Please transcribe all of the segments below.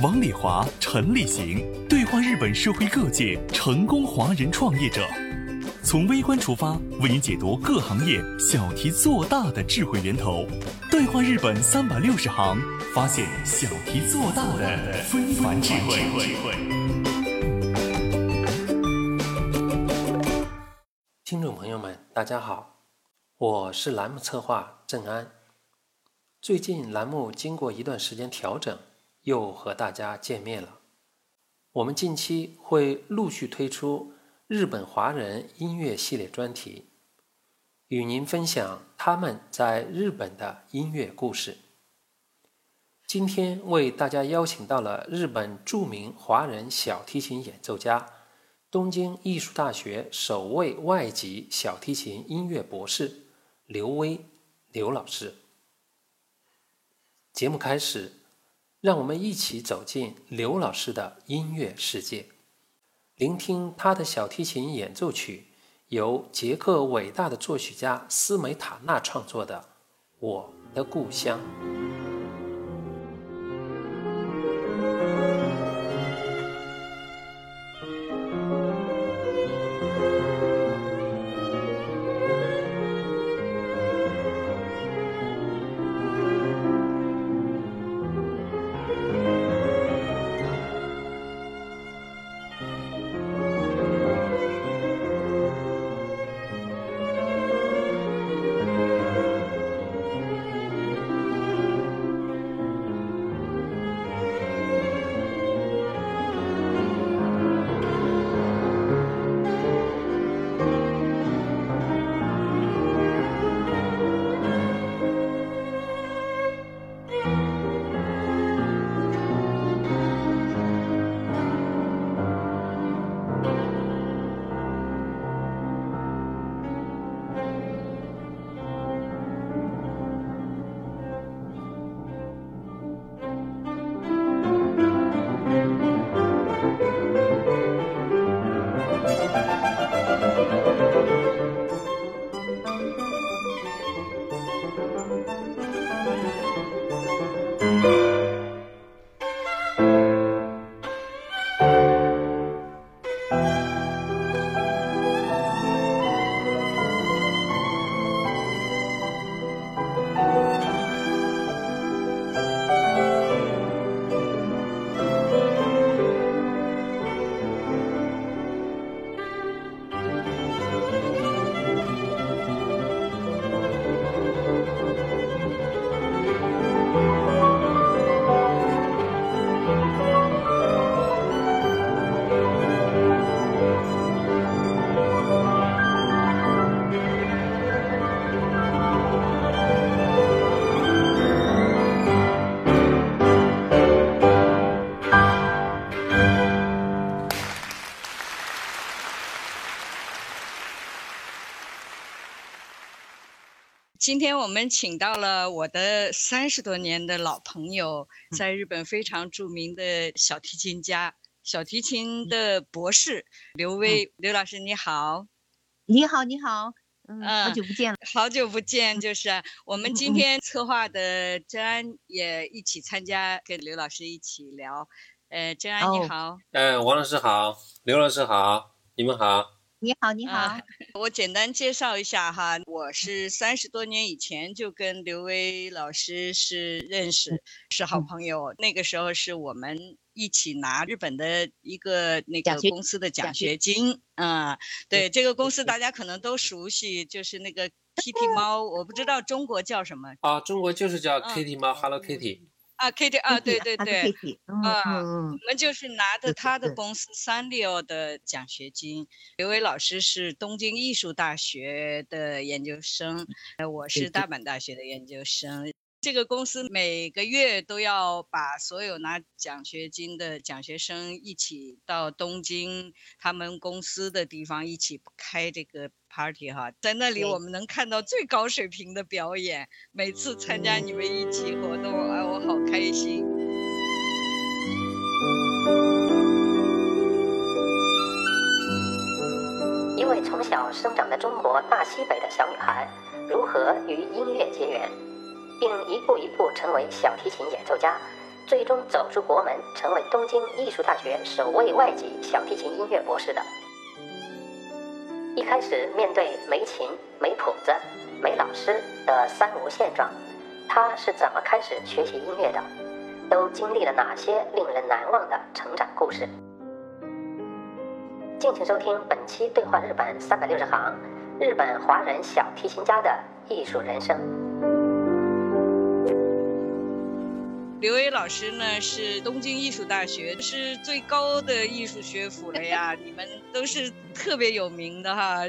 王礼华、陈立行对话日本社会各界成功华人创业者，从微观出发，为您解读各行业小题做大的智慧源头。对话日本三百六十行，发现小题做大的非凡智慧。听众朋友们，大家好，我是栏目策划郑安。最近栏目经过一段时间调整。又和大家见面了。我们近期会陆续推出日本华人音乐系列专题，与您分享他们在日本的音乐故事。今天为大家邀请到了日本著名华人小提琴演奏家、东京艺术大学首位外籍小提琴音乐博士刘威刘老师。节目开始。让我们一起走进刘老师的音乐世界，聆听他的小提琴演奏曲，由捷克伟大的作曲家斯梅塔纳创作的《我的故乡》。今天我们请到了我的三十多年的老朋友，在日本非常著名的小提琴家、小提琴的博士刘威。刘老师你好，你好你好，嗯，好久不见了，好久不见，就是我们今天策划的珍安也一起参加，跟刘老师一起聊。呃，珍安你好，呃，王老师好，刘老师好，你们好。你好，你好，我简单介绍一下哈，我是三十多年以前就跟刘威老师是认识，是好朋友。那个时候是我们一起拿日本的一个那个公司的奖学金，啊，对，这个公司大家可能都熟悉，就是那个 Kitty 猫，我不知道中国叫什么啊，中国就是叫 Kitty 猫，Hello Kitty。啊，Kitty 啊，对对对，啊，我们就是拿着他的公司三六的奖学金。刘伟老师是东京艺术大学的研究生，呃，我是大阪大学的研究生。这个公司每个月都要把所有拿奖学金的奖学生一起到东京他们公司的地方一起开这个 party 哈，在那里我们能看到最高水平的表演。每次参加你们一起活动，哎，我好开心。一位从小生长在中国大西北的小女孩，如何与音乐结缘，并一步一步成为小提琴演奏家，最终走出国门，成为东京艺术大学首位外籍小提琴音乐博士的。一开始面对没琴、没谱子、没老师的三无现状，他是怎么开始学习音乐的？都经历了哪些令人难忘的成长故事？敬请收听本期《对话日本三百六十行》，日本华人小提琴家的艺术人生。刘伟老师呢，是东京艺术大学，是最高的艺术学府了呀，你们都是特别有名的哈。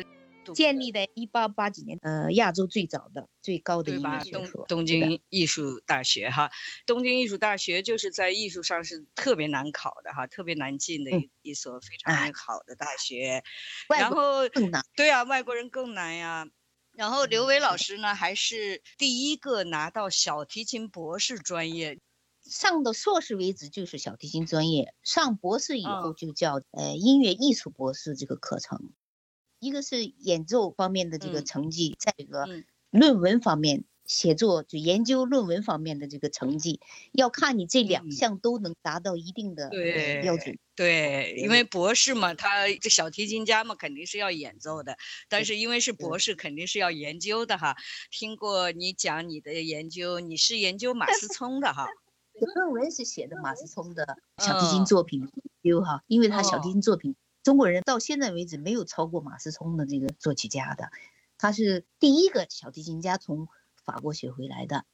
建立在一八八几年，呃，亚洲最早的、最高的音乐学府——东京艺术大学。哈，东京艺术大学就是在艺术上是特别难考的哈，特别难进的一一所非常好的大学。然后更难，对啊，外国人更难呀。然后刘伟老师呢，还是第一个拿到小提琴博士专业，上到硕士为止就是小提琴专业，上博士以后就叫呃音乐艺术博士这个课程。一个是演奏方面的这个成绩，在一个论文方面写作就研究论文方面的这个成绩，要看你这两项都能达到一定的标准。对，因为博士嘛，他这小提琴家嘛，肯定是要演奏的，但是因为是博士，肯定是要研究的哈。听过你讲你的研究，你是研究马思聪的哈？论文是写的马思聪的小提琴作品研究哈，因为他小提琴作品。中国人到现在为止没有超过马思聪的这个作曲家的，他是第一个小提琴家从法国学回来的，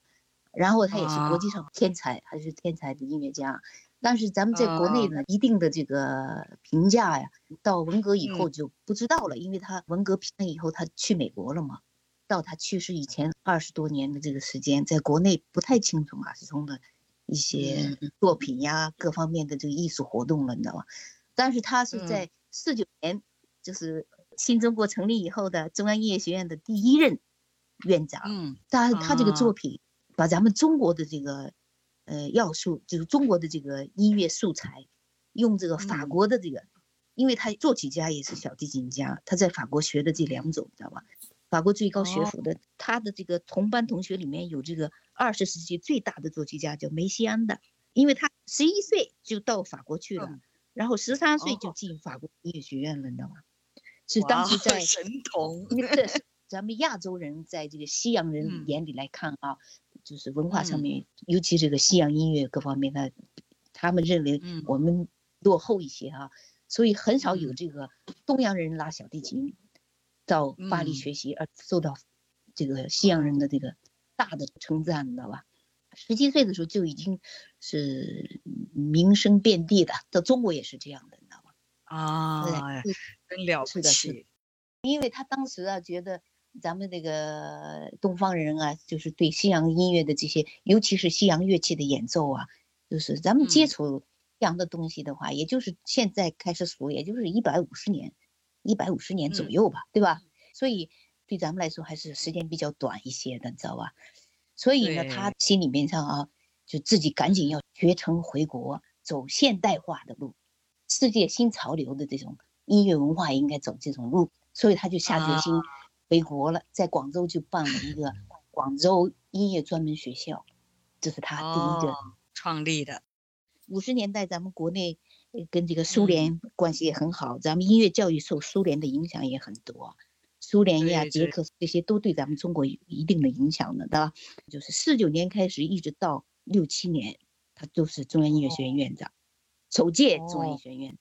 然后他也是国际上天才，还是天才的音乐家。但是咱们在国内呢，一定的这个评价呀，到文革以后就不知道了，因为他文革平了以后，他去美国了嘛。到他去世以前二十多年的这个时间，在国内不太清楚马思聪的一些作品呀，各方面的这个艺术活动了，你知道吧？但是他是在四九年，就是新中国成立以后的中央音乐学院的第一任院长。嗯，他他这个作品把咱们中国的这个呃要素，就是中国的这个音乐素材，用这个法国的这个，因为他作曲家也是小提琴家，他在法国学的这两种，知道吧？法国最高学府的，他的这个同班同学里面有这个二十世纪最大的作曲家叫梅西安的，因为他十一岁就到法国去了。然后十三岁就进法国音乐学院了，你知道吗？是当时在神童，咱们亚洲人在这个西洋人眼里来看啊，就是文化上面，尤其这个西洋音乐各方面，他他们认为我们落后一些啊，所以很少有这个东洋人拉小提琴到巴黎学习而受到这个西洋人的这个大的称赞，你知道吧？十七岁的时候就已经是名声遍地的，到中国也是这样的，你知道吗？啊，真了不起！因为他当时啊，觉得咱们这个东方人啊，就是对西洋音乐的这些，尤其是西洋乐器的演奏啊，就是咱们接触西洋的东西的话，也就是现在开始数，也就是一百五十年，一百五十年左右吧，对吧？所以对咱们来说还是时间比较短一些的，你知道吧？所以呢，他心里面上啊，就自己赶紧要学成回国，走现代化的路，世界新潮流的这种音乐文化应该走这种路，所以他就下决心回国了，在广州就办了一个 广州音乐专门学校，这是他第一个创立的。五十年代咱们国内跟这个苏联关系也很好，咱们音乐教育受苏联的影响也很多。苏联呀、捷克这些都对咱们中国有一定的影响的，对吧？就是四九年开始一直到六七年，他都是中央音乐学院院长，首届中央音乐学院。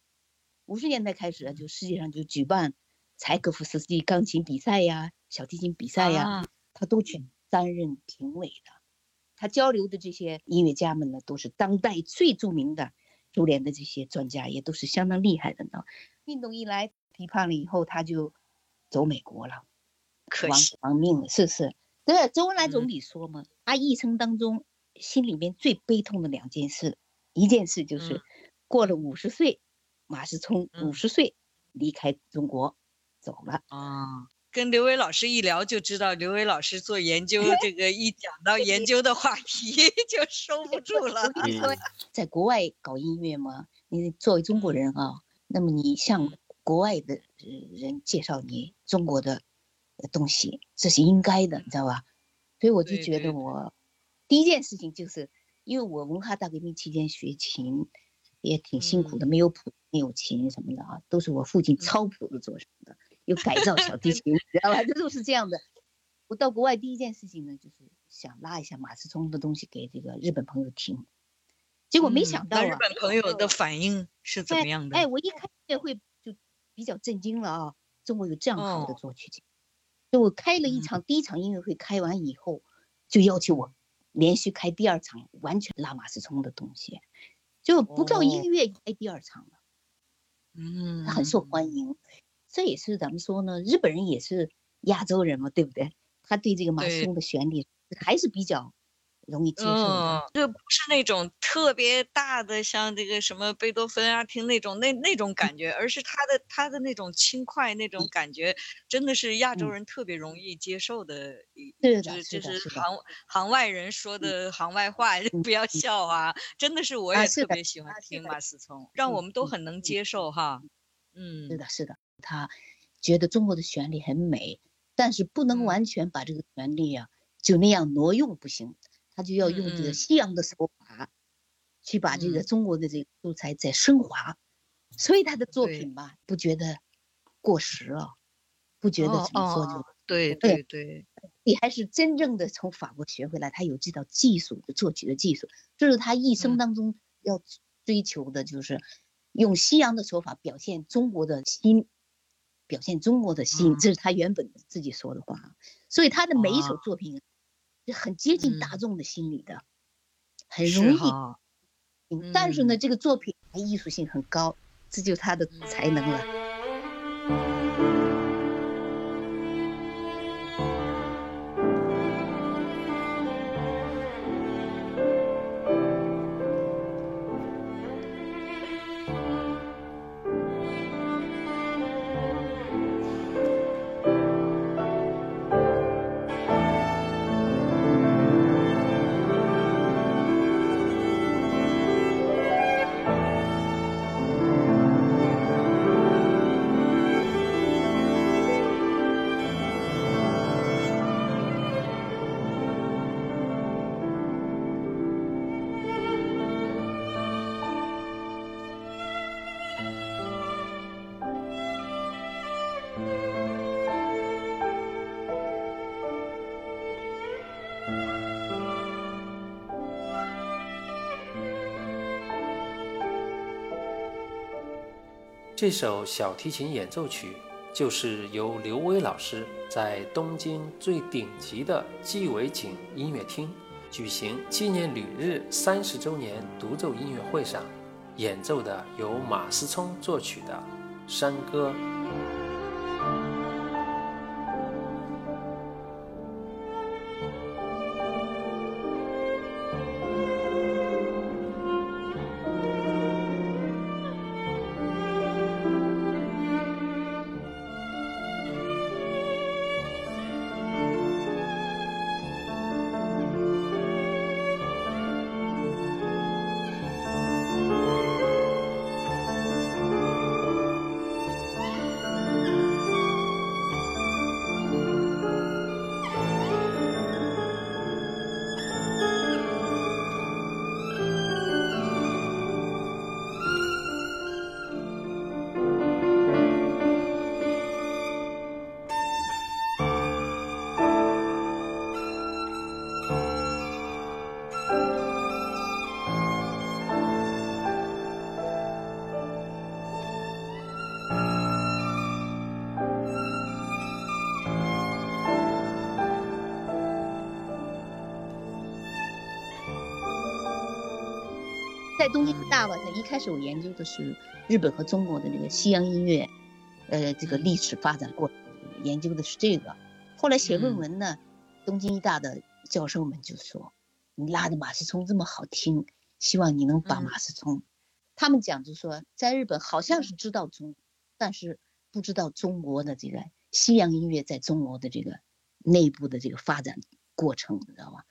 五十年代开始，就世界上就举办柴可夫斯基钢琴比赛呀、小提琴比赛呀，他都去担任评委的。他交流的这些音乐家们呢，都是当代最著名的苏联的这些专家，也都是相当厉害的呢。运动一来批判了以后，他就。走美国了，可惜亡命了，是不是。对，周恩来总理说嘛，他一生当中心里面最悲痛的两件事，一件事就是过了五十岁，马世聪五十岁离开中国走了啊。跟刘伟老师一聊就知道，刘伟老师做研究，这个一讲到研究的话题 就收不住了。我跟你说，在国外搞音乐嘛，你作为中国人啊，那么你向国外的人介绍你中国的东西，这是应该的，你知道吧？所以我就觉得我第一件事情就是，因为我文化大革命期间学琴也挺辛苦的，没有谱，没有琴什么的啊，都是我父亲抄谱子做什么的。又改造小提琴，知道吧？这都是这样的。我到国外第一件事情呢，就是想拉一下马思聪的东西给这个日本朋友听。结果没想到啊，日本朋友的反应是怎么样的？哎，我一开音乐会就比较震惊了啊！中国有这样好的作曲家。就我开了一场第一场音乐会，开完以后就要求我连续开第二场，完全拉马思聪的东西，就不到一个月开第二场了。嗯，很受欢迎。这也是咱们说呢，日本人也是亚洲人嘛，对不对？他对这个马斯通的旋律还是比较容易接受的。这不是那种特别大的，像这个什么贝多芬啊，听那种那那种感觉，而是他的他的那种轻快那种感觉，真的是亚洲人特别容易接受的。是的，是就，是行行外人说的行外话，不要笑啊！真的是，我也特别喜欢听马思聪，让我们都很能接受哈。嗯，是的，是的。他觉得中国的旋律很美，但是不能完全把这个旋律啊就那样挪用不行，他就要用这个西洋的手法去把这个中国的这个素材再升华，所以他的作品吧不觉得过时了，不觉得怎么说就对对对，你还是真正的从法国学回来，他有这套技术的作曲的技术，这是他一生当中要追求的，就是用西洋的手法表现中国的心。表现中国的心，这是他原本自己说的话，所以他的每一首作品是很接近大众的心理的，很容易。但是呢，这个作品艺术性很高，这就是他的才能了。这首小提琴演奏曲就是由刘威老师在东京最顶级的鸡尾井音乐厅举行纪念旅日三十周年独奏音乐会上演奏的，由马思聪作曲的山歌。在东京大吧，在一开始我研究的是日本和中国的那个西洋音乐，呃，这个历史发展过程，研究的是这个。后来写论文呢，东京医大的教授们就说：“你拉的马思聪这么好听，希望你能把马思聪。他们讲就说，在日本好像是知道中，但是不知道中国的这个西洋音乐在中国的这个内部的这个发展过程，你知道吧？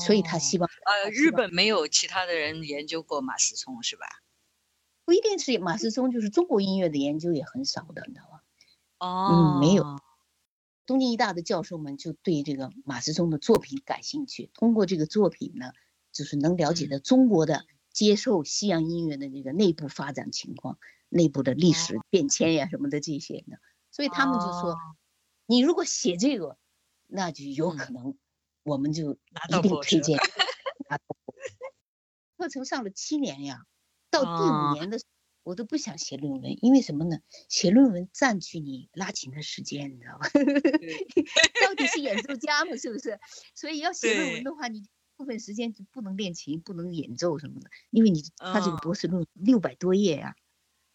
所以他希望呃，日本没有其他的人研究过马思聪是吧？不一定是马思聪，就是中国音乐的研究也很少的，你知道吗？哦，嗯，没有。东京医大的教授们就对这个马思聪的作品感兴趣，通过这个作品呢，就是能了解到中国的接受西洋音乐的这个内部发展情况、内部的历史变迁呀什么的这些呢。所以他们就说，你如果写这个，那就有可能。我们就一定推荐。课程上了七年呀，到第五年的，我都不想写论文，因为什么呢？写论文占据你拉琴的时间，你知道吧？到底是演奏家嘛，是不是？所以要写论文的话，你部分时间就不能练琴，不能演奏什么的，因为你他这个博士论文六百多页呀。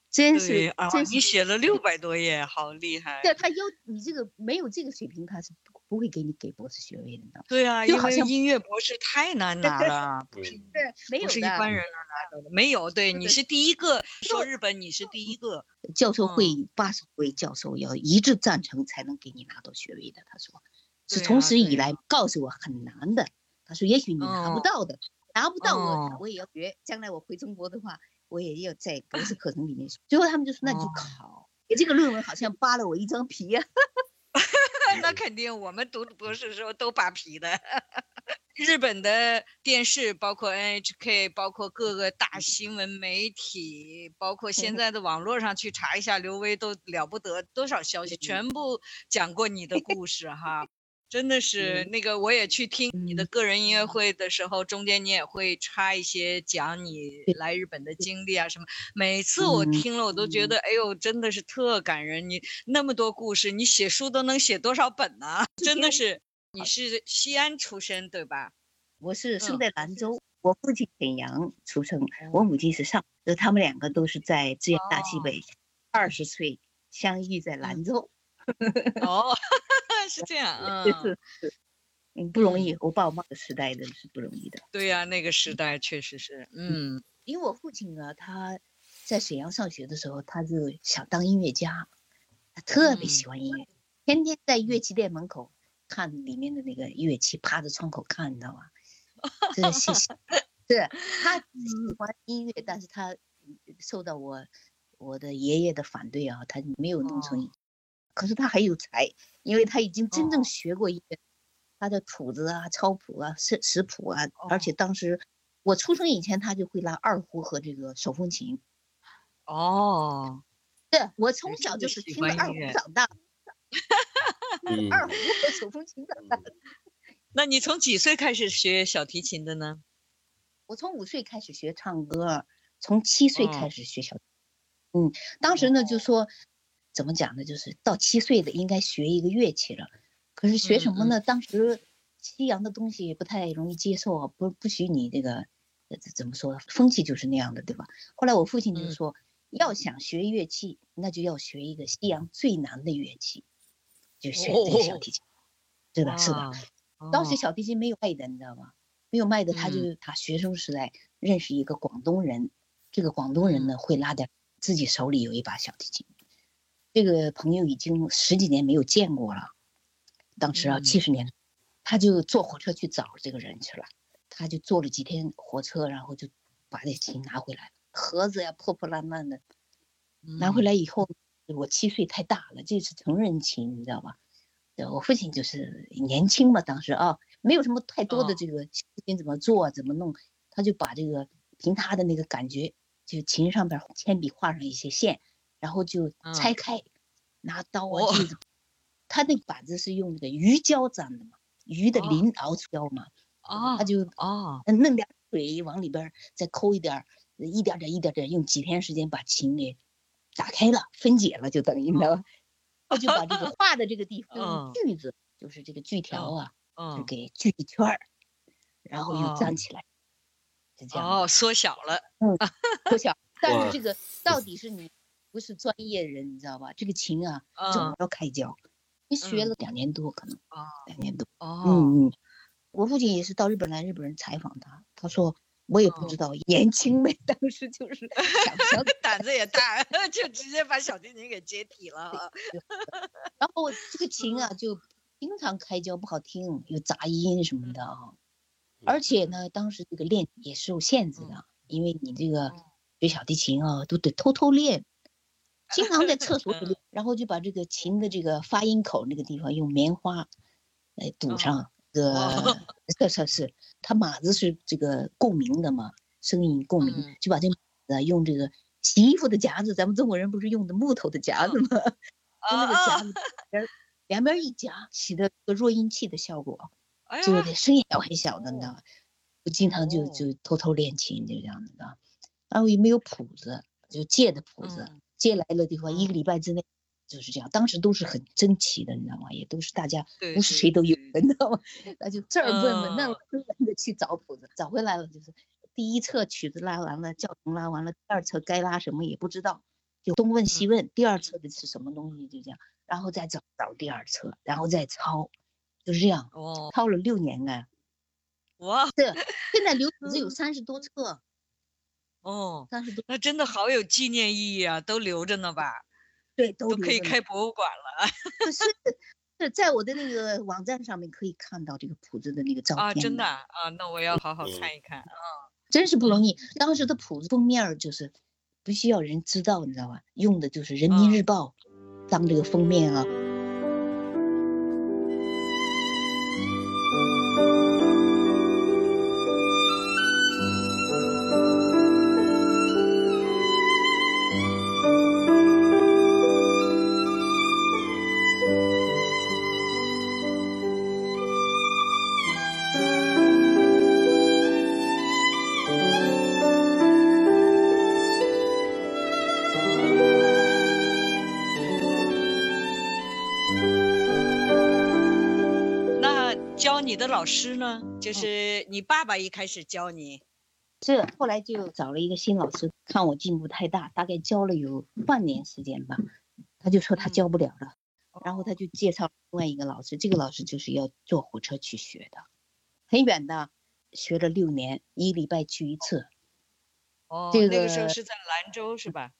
真是啊！你写了六百多页，好厉害。对，他要你这个没有这个水平，他是不不会给你给博士学位的。对啊，就好像音乐博士太难拿了，不是对，没有不是一般人能拿到的。没有，对，你是第一个说日本，你是第一个。教授会议八十位教授要一致赞成才能给你拿到学位的。他说，是从此以来告诉我很难的。他说，也许你拿不到的，拿不到我我也要学。将来我回中国的话。我也要在博士课程里面，最后他们就说那你就考。这个论文好像扒了我一张皮呀。那肯定，我们读博士的时候都扒皮的。日本的电视，包括 NHK，包括各个大新闻媒体，包括现 在的网络上去查一下刘威都了不得，多少消息全部讲过你的故事哈。真的是那个，我也去听你的个人音乐会的时候，中间你也会插一些讲你来日本的经历啊什么。每次我听了，我都觉得，哎呦，真的是特感人。你那么多故事，你写书都能写多少本呢？真的是，你是西安出身对吧？我是生在兰州，我父亲沈阳出生，我母亲是上，就他们两个都是在支援大西北，二十岁相遇在兰州。哦。是这样，嗯，是是，嗯，不容易。我爸我妈的时代的是不容易的。对呀，那个时代确实是，嗯，因为我父亲呢，他在沈阳上学的时候，他就想当音乐家，他特别喜欢音乐，天天在乐器店门口看里面的那个乐器，趴着窗口看，你知道吗？这是谢谢。对，他喜欢音乐，但是他受到我我的爷爷的反对啊，他没有弄成。可是他很有才，因为他已经真正学过音乐，他的谱子啊、抄谱啊、识识谱啊，而且当时我出生以前，他就会拉二胡和这个手风琴。哦，对我从小就是听着二胡长大，二胡和手风琴长大。那你从几岁开始学小提琴的呢？我从五岁开始学唱歌，从七岁开始学小，嗯，当时呢就说。怎么讲呢？就是到七岁的应该学一个乐器了，可是学什么呢？当时西洋的东西也不太容易接受啊，不不许你这个怎么说？风气就是那样的，对吧？后来我父亲就说，要想学乐器，那就要学一个西洋最难的乐器，就学这个小提琴。是的，是的。当时小提琴没有卖的，你知道吗？没有卖的，他就他学生时代认识一个广东人，这个广东人呢会拉点，自己手里有一把小提琴。这个朋友已经十几年没有见过了，当时啊七十年，他就坐火车去找这个人去了，他就坐了几天火车，然后就把这琴拿回来了，盒子呀破破烂烂的，拿回来以后，我七岁太大了，这是成人琴，你知道吧？我父亲就是年轻嘛，当时啊没有什么太多的这个琴怎么做怎么弄，他就把这个凭他的那个感觉，就琴上边铅笔画上一些线。然后就拆开，拿刀啊锯子，他那个板子是用那个鱼胶粘的嘛，鱼的鳞熬出胶嘛，啊，他就啊，弄点水往里边再抠一点，一点点一点点，用几天时间把琴给打开了，分解了，就等于了，他就把这个 画的这个地方用锯子，就是这个锯条啊，就给锯一圈儿，然后又粘起来，是这样。哦，缩小了，嗯，缩小，但是这个到底是你。不是专业人，你知道吧？这个琴啊，总要开胶，学了两年多，可能哦两年多。哦，嗯嗯，我父亲也是到日本来，日本人采访他，他说我也不知道，年轻呗，当时就是想想 胆子也大，就直接把小提琴给解体了啊。然后这个琴啊，就经常开胶不好听，有杂音什么的啊。而且呢，当时这个练也受限制的，因为你这个嗯学小提琴啊，都得偷偷练，经常在厕所里，然后就把这个琴的这个发音口那个地方用棉花来堵上。这个哦这 是是，它码子是这个共鸣的嘛，声音共鸣，嗯就把这码子用这个洗衣服的夹子，咱们中国人不是用的木头的夹子吗？用那个啊夹子 两边一夹，起到一个弱音器的效果，哎就是声音小很小的，你知道哦吧？我经常就哦就偷偷练琴，就这样子的。然后也没有谱子，就借的谱子，嗯借来了的话，一个嗯礼拜之内就是这样。当时都是很珍奇的，你知道吗？也都是大家不是谁都有的，你知道吗？那就这儿问问，那嗯儿问问的去找谱子，找回来了就是第一册曲子拉完了，教程拉完了，第二册该拉什么也不知道，就东问西嗯问，第二册的是什么东西就这样，然后再找找第二册，然后再抄，就是这样，哦，抄了六年啊。哇，是，现在留谱子有嗯三十多册，哦，那真的好有纪念意义啊，都留着呢吧，对，都都可以开博物馆了 是是在我的那个网站上面可以看到这个谱子的那个照片啊，真的啊，啊那我要好好嗯看一看啊。真是不容易。当时的谱子封面就是不需要人知道，你知道吧？用的就是《人民嗯日报》当这个封面啊。老师呢？嗯就是你爸爸一开始教你，是，后来就找了一个新老师，看我进步太大，大概教了有半年时间吧，他就说他教不了了，然后他就介绍另外一个老师，这个老师就是要坐火车去学的，很远的，学了六年，一礼拜去一次。哦，这那个时候是在兰州是吧？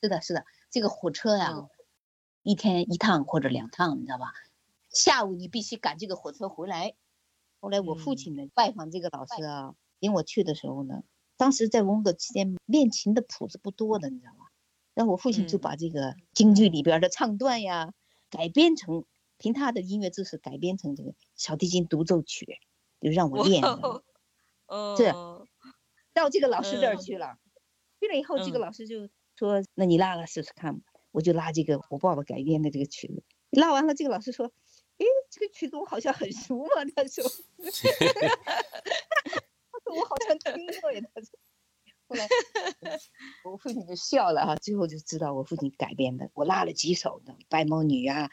是的，是的，这个火车呀、嗯一天一趟或者两趟，你知道吧？下午你必须赶这个火车回来。后来我父嗯亲呢、拜访这个老师啊，领我去的时候呢，当时在文革期间练琴的谱子不多的，你知道吧？然后我父亲就嗯把这个京剧里边的唱段呀改编成，凭他的音乐知识改编成这个小提琴独奏曲，就让我练。哦，是哦到这个老师这儿嗯去了，去了以后，这个嗯老师就说：“那你拉拉试试看吧。”我就拉这个我爸爸改编的这个曲子，拉完了，这个老师说：“诶，这个曲子我好像很熟嘛。”他说：“他说我好像听过呀。”他说。后来 我父亲就笑了哈、最后就知道我父亲改编的，我拉了几首的《白毛女》啊，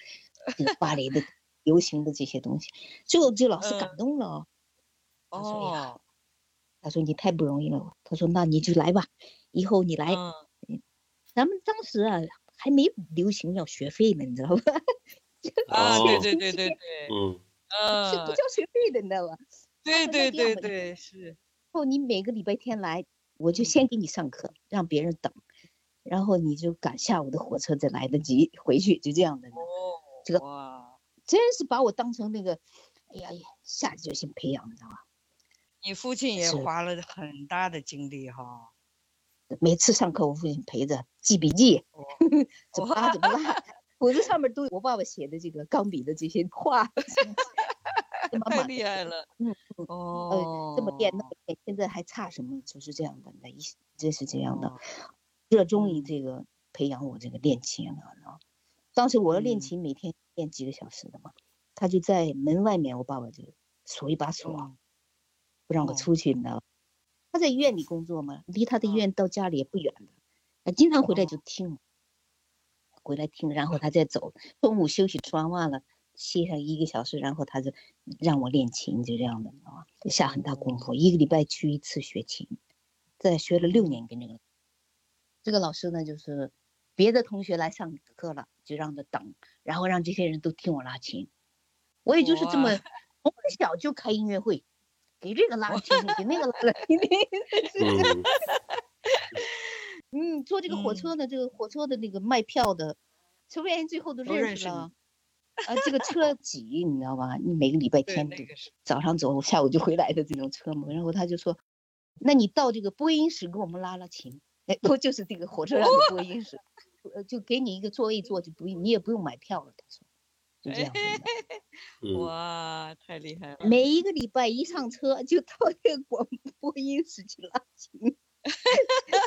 这个芭蕾的流行的这些东西，最后就老师感嗯动了哦。他说：“哎呀，哦，他说你太不容易了。他说那你就来吧，以后你来。嗯咱们当时啊还没流行要学费呢，你知道吧？啊，哦对对对对对，嗯 是不嗯，交学费的，你知道吧？对对对对是，后你每个礼拜天来，我就嗯先给你上课，让别人等，然后你就赶下午的火车再来得及回去，就这样的。哦，这个哇，真是把我当成那个，哎呀，下决心培养，你知道吧？你父亲也花了很大的精力哈。每次上课，我父亲陪着记笔记，哦怎么拉怎么拉，谱子上面都有我爸爸写的这个钢笔的这些话，太厉害了，嗯哦，这么练那么练，现在还差什么？就是这样的，那一这是这样的哦，热衷于嗯。这个培养我这个练琴啊。当时我要练嗯。琴，每天练几个小时的嘛，他就在门外面，我爸爸就锁一把锁，嗯不让我哦。出去，你知道吧？他在医院里工作嘛，离他的医嗯院到家里也不远的，他经常回来哦。就听，回来听，然后他再走。中午休息吃完饭了，歇上一个小时，然后他就让我练琴，就这样的，你知道吗？就下很大功夫，一个礼拜去一次学琴，在学了六年，跟这个这个老师呢，就是别的同学来上课了，就让他等，然后让这些人都听我拉琴。我也就是这么从小就开音乐会，给这个拉琴，给那个拉琴。嗯嗯，坐这个火嗯车的，这个火车的那个卖票的，车务员最后都都认识了。啊，这个车挤，你知道吧？你每个礼拜天都那个早上走，下午就回来的这种车嘛。然后他就说：“那你到这个播音室给我们拉拉琴。”哎，不就是这个火车上的播音室，呃，就给你一个座位坐，就不用你也不用买票了。他说，就这样 哇，太厉害了！每一个礼拜一上车就到这个广播音室去拉琴。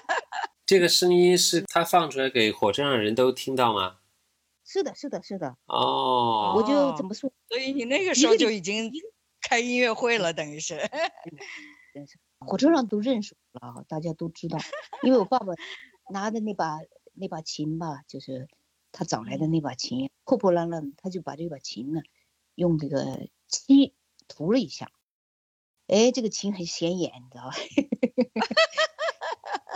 这个声音是他放出来给火车上的人都听到吗？是的，是的，是的。哦，我就哦怎么说？所以你那个时候就已经开音乐会了，等于 是。火车上都认识我了啊，大家都知道，因为我爸爸拿的那把那把琴吧，就是他找来的那把琴，破破烂烂，他就把这把琴呢，用这个漆涂了一下，哎，这个琴很显眼，你知道吧？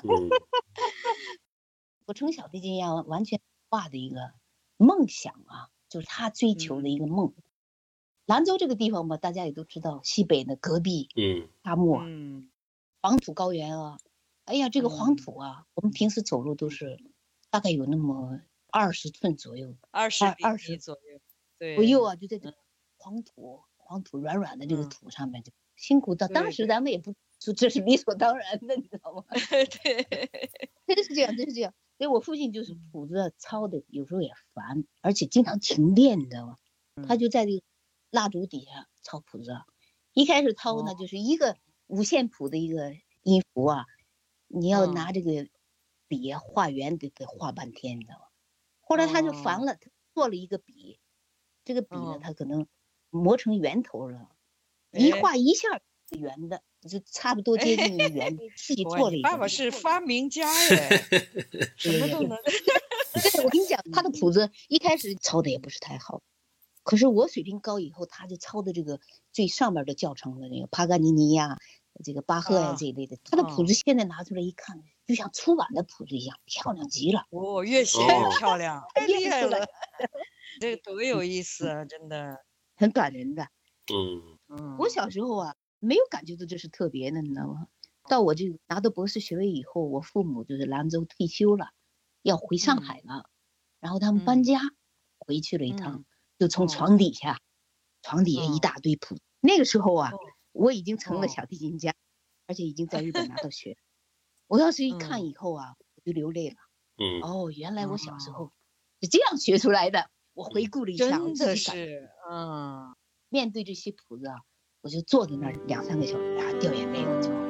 嗯 我从小就这样完全化的一个梦想啊，就是他追求的一个梦。兰州这个地方吧，大家也都知道，西北的戈壁嗯。沙漠，嗯，黄土高原啊，哎呀，这个黄嗯。土啊，我们平时走路都是大概有那么二十寸左右二十米左右，对，左右啊，就在这黄土黄土软软的这个嗯。土上面就辛苦到，当时咱们也不说这是理所当然的，你知道吗？对，真是这样，真是这样。所以我父亲就是嗯谱子抄的，有时候也烦，而且经常停电，你知道吗？他嗯就在这个蜡烛底下抄谱子，一开始抄呢，哦就是一个五线谱的一个音符啊，你要嗯拿这个笔啊画圆得得画半天，你知道吗？后来他就烦哦了，他做了一个笔，这个笔呢哦，他可能磨成圆头了，一哎画一下是圆的，就差不多接近于圆的，自己做了一个。爸爸是发明家耶，什么都能。对，我跟你讲，他的谱子一开始抄的也不是太好，可是我水平高以后，他就抄的这个最上面的教程的那个帕格尼尼呀、这个巴赫呀、啊这一类的，他的谱啊子现在拿出来一看，就像出版的谱子一样，漂亮极了。哦，越写哦越漂亮，太厉害了，这个多有意思啊，真的。很感人的。嗯嗯，我小时候啊，没有感觉到这是特别的，你知道吗？到我这拿到博士学位以后，我父母就是兰州退休了，要回上海了，然后他们搬嗯家，回去了一趟，嗯就从哦床底下，床底下一哦大堆谱。那个时候啊，哦我已经成了哦小提琴家，而且已经在日本拿到学。我当时一看嗯以后啊，我就流泪了。嗯哦，原来我小时哦候是这样学出来的。我回顾了一下，我真的是，嗯，面对这些谱子啊，我就坐在那儿两三个小时啊，掉眼泪了就。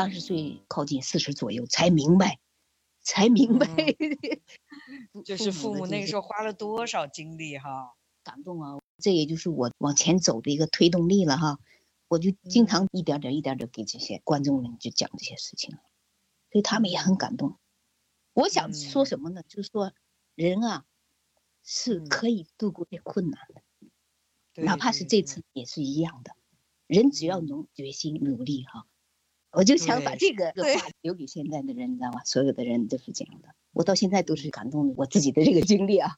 三十岁，靠近四十左右，才明白，才明白父，就是父母那个时候候花了多少精力哈。感动啊！这也就是我往前走的一个推动力了哈。我就经嗯常一点点、一点点给这些观众们就讲这些事情，所以他们也很感动。我想说嗯什么呢？就是说，人啊是嗯可以度过这困难的，对哪怕是这次也是一样的。人只要嗯能决心努力哈，我就想把这个话留给现在的人，你知道吗？所有的人都是这样的。我到现在都是感动我自己的这个经历啊。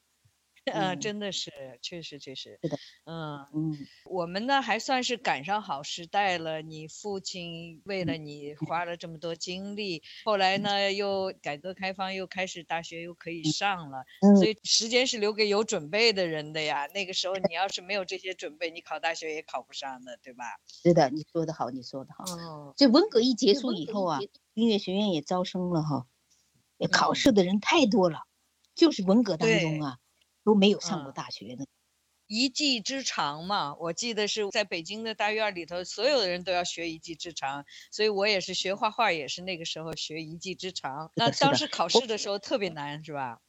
呃，嗯真的是，确实确实，是的，嗯，嗯，我们呢还算是赶上好时代了。你父亲为嗯了你花了这么多精力，后来呢又改革开放，又开始大学又可以上了，嗯所以时间是留给有准备的人的呀。那个时候你要是没有这些准备，你考大学也考不上的，对吧？是的，你说的好，你说的好。哦，这文革一结束以后啊，音乐学院也招生了哈，考嗯试的人太多了，就是文革当中啊都没有上过嗯大学的，一技之长嘛。我记得是在北京的大院里头，所有的人都要学一技之长，所以我也是学画画，也是那个时候学一技之长。那当时考试的时候特别难，是吧？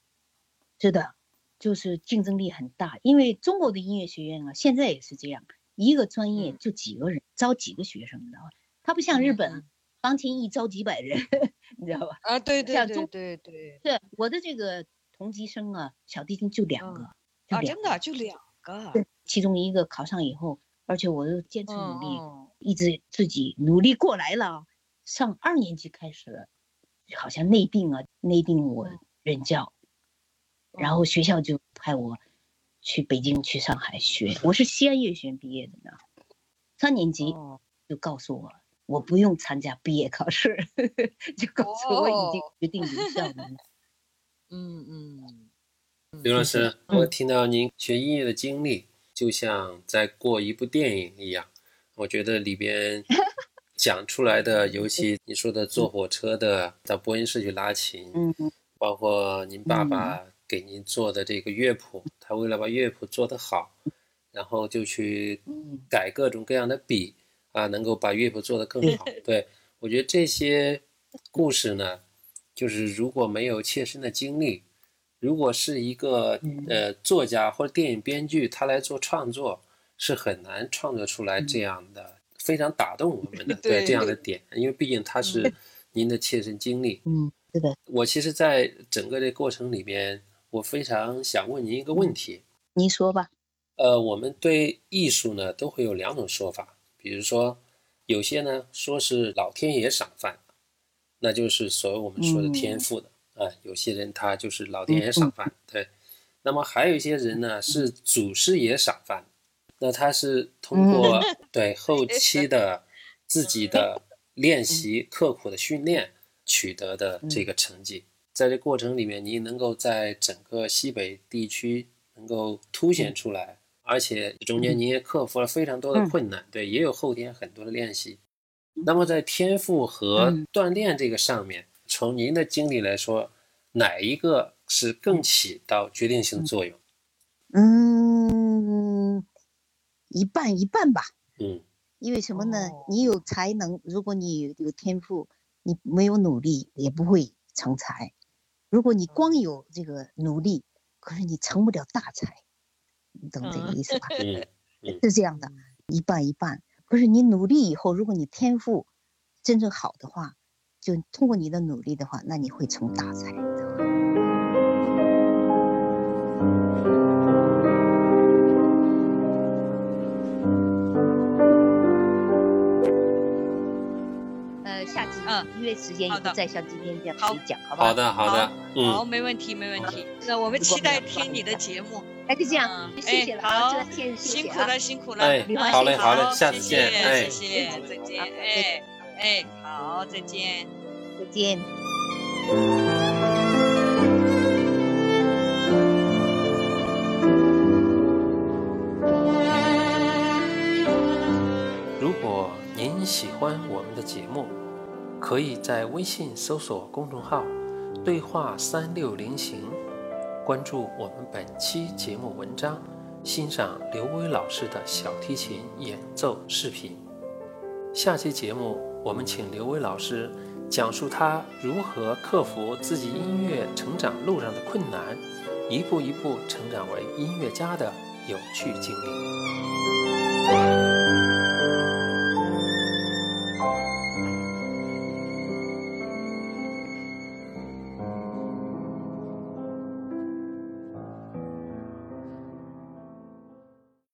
是的，就是竞争力很大，因为中国的音乐学院啊，现在也是这样，一个专业嗯就几个人，招几个学生，你知道吧？它不像日嗯本，钢琴一招几百人，你知道吧？啊，对对对对对，是我的这个同级生啊，小提琴就两个，就啊，两真的就两个，对，其中一个考上以后，而且我又坚持努力，嗯一直自己努力过来了。上二年级开始，好像内定啊，内定我嗯任教，然后学校就派我去北京、去上海学。我是西安乐学院毕业的呢，三年级哦就告诉我，我不用参加毕业考试，就告诉我已经哦决定留校了。嗯嗯，刘老师，嗯我听到您学音乐的经历，就像在过一部电影一样。我觉得里边 讲出来的，尤其你说的坐火车的，到播音室去拉琴，嗯包括您爸爸给您做的这个乐谱，他为了把乐谱做得好，然后就去嗯。改各种各样的笔啊，能够把乐谱做得更好。对我觉得这些故事呢，就是如果没有切身的经历，如果是一个嗯呃作家或者电影编剧，他来做创作，是很难创作出来这样的非常打动我们的 对这样的点，因为毕竟他是您的切身经历。嗯，是的，我其实，在整个这过程里面，我非常想问您一个问题。您说吧。呃，我们对艺术呢都会有两种说法，比如说有些呢说是老天爷赏饭，那就是所谓我们说的天赋的啊、有些人他就是老天爷赏饭，对。那么还有一些人呢是祖师爷赏饭，那他是通过 对后期的自己的 练习、刻苦的训练取得的这个成绩。在这过程里面，你能够在整个西北地区能够凸显出来，而且中间你也克服了非常多的困难，对，也有后天很多的练习。那么在天赋和嗯锻炼这个上面，从您的经历来说，哪一个是更起到决定性作用？嗯，一半一半吧。嗯因为什么呢？哦你有才能，如果你有有天赋，你没有努力也不会成才。如果你光有这个努力，可是你成不了大才，你懂这个意思吧？嗯是这样的，一半一半。可是你努力以后，如果你天赋真正好的话，就通过你的努力的话，那你会成大才。嗯音乐时间以好的后再像今天这样好可以讲，好不好？好的好的，好，嗯，没问题，没问题。那我们期待听你的节目。那就这样，嗯谢谢了好辛苦了，辛苦了。哎好嘞好嘞下次见谢谢哎谢谢，再见，哎哎，好，再见。再见。如果您喜欢我们的节目，可以在微信搜索公众号“对话三六零行”，关注我们本期节目文章，欣赏刘威老师的小提琴演奏视频。下期节目，我们请刘威老师讲述他如何克服自己音乐成长路上的困难，一步一步成长为音乐家的有趣经历。